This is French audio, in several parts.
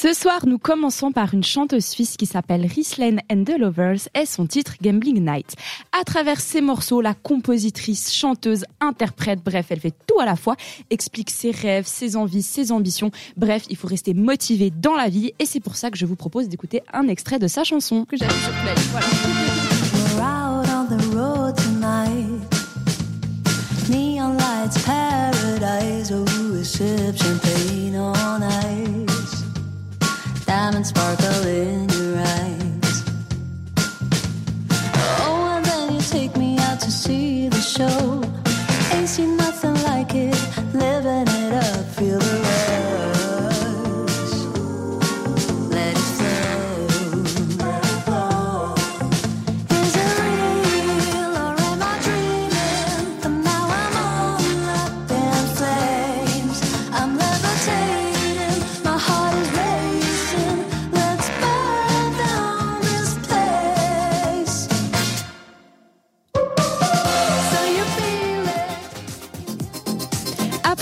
Ce soir, nous commençons par une chanteuse suisse qui s'appelle Rislane and the Lovers et son titre Gambling Night. À travers ses morceaux, la compositrice, chanteuse, interprète, bref, elle fait tout à la fois, explique ses rêves, ses envies, ses ambitions. Bref, il faut rester motivé dans la vie et c'est pour ça que je vous propose d'écouter un extrait de sa chanson. Diamonds sparkle in your eyes. Oh, and then you take me out to see the show. Ain't seen nothing like it.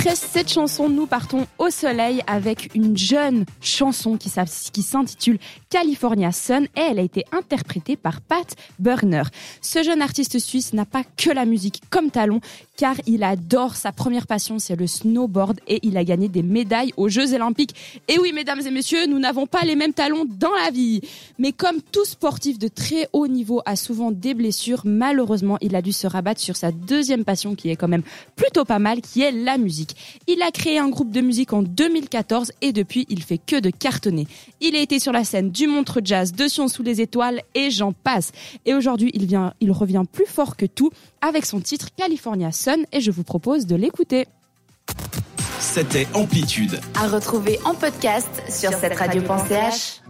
Après cette chanson, nous partons au soleil avec une jeune chanson qui s'intitule California Sun et elle a été interprétée par Pat Burner. Ce jeune artiste suisse n'a pas que la musique comme talon car il adore sa première passion, c'est le snowboard et il a gagné des médailles aux Jeux Olympiques. Et oui, mesdames et messieurs, nous n'avons pas les mêmes talons dans la vie. Mais comme tout sportif de très haut niveau a souvent des blessures, malheureusement, il a dû se rabattre sur sa deuxième passion qui est quand même plutôt pas mal, qui est la musique. Il a créé un groupe de musique en 2014 et depuis, il fait que de cartonner. Il a été sur la scène du Montre Jazz, de Sion sous les étoiles et j'en passe. Et aujourd'hui, il vient, il revient plus fort que tout avec son titre California Sun et je vous propose de l'écouter. C'était Amplitude. À retrouver en podcast sur cette radio.ch.